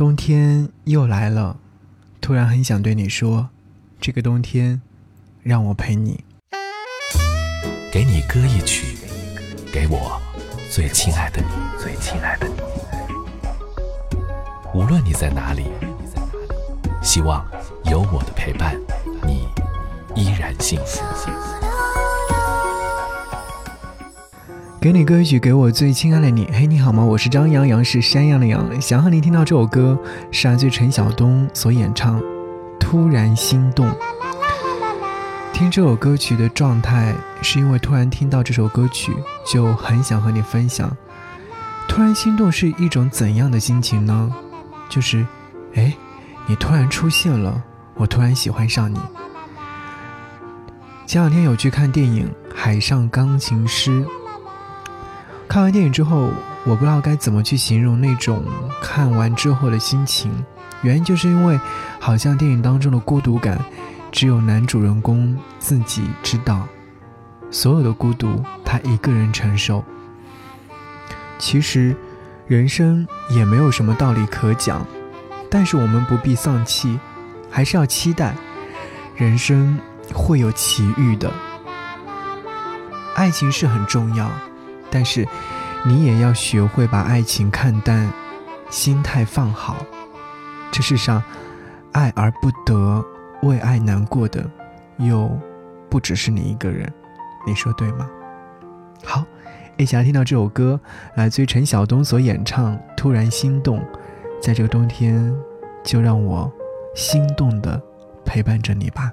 冬天又来了，突然很想对你说，这个冬天，让我陪你。给你歌一曲，给我最亲爱的你，最亲爱的你。无论你在哪里，希望有我的陪伴，你依然幸福。给你歌曲，给我最亲爱的你。嘿，你好吗？我是张阳阳，是山羊的羊。想和你听到这首歌，是来自陈晓东所演唱《突然心动》。听这首歌曲的状态，是因为突然听到这首歌曲，就很想和你分享。突然心动是一种怎样的心情呢？就是，哎，你突然出现了，我突然喜欢上你。前两天有去看电影《海上钢琴师》。看完电影之后，我不知道该怎么去形容那种看完之后的心情。原因就是因为，好像电影当中的孤独感，只有男主人公自己知道，所有的孤独他一个人承受。其实，人生也没有什么道理可讲，但是我们不必丧气，还是要期待，人生会有奇遇的。爱情是很重要。但是，你也要学会把爱情看淡，心态放好。这世上，爱而不得，为爱难过的，又不只是你一个人。你说对吗？好，一起来听到这首歌，来自于陈晓东所演唱《突然心动》。在这个冬天，就让我心动的陪伴着你吧。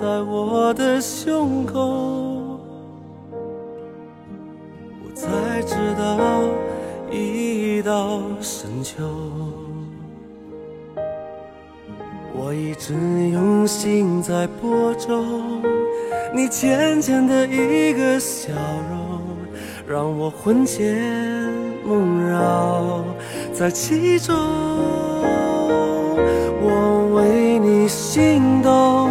在我的胸口，我才知道已到深秋。我一直用心在播种，你浅浅的一个笑容，让我魂牵梦绕在其中。我为你心动，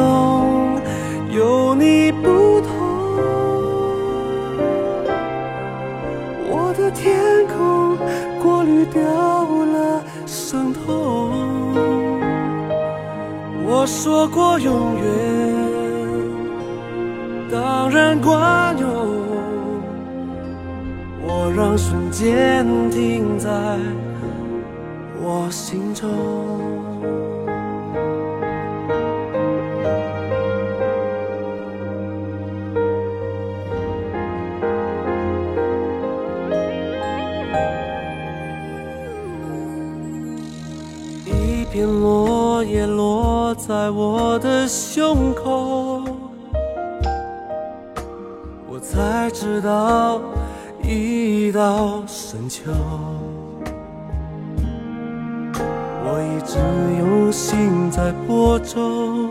我说过永远，当然管用。我让瞬间停在我心中。一片落叶落在我的胸口，我才知道已到深秋。我一直用心在播种，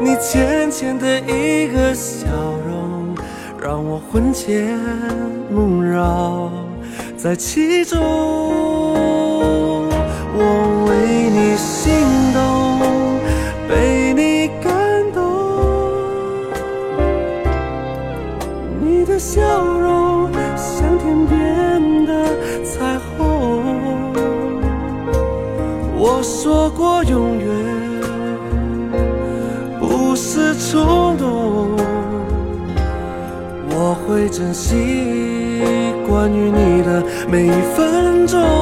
你浅浅的一个笑容，让我魂牵梦绕在其中。我为你心动被你感动你的笑容像天边的彩虹我说过永远不是冲动我会珍惜关于你的每一分钟。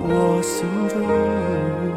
我心中。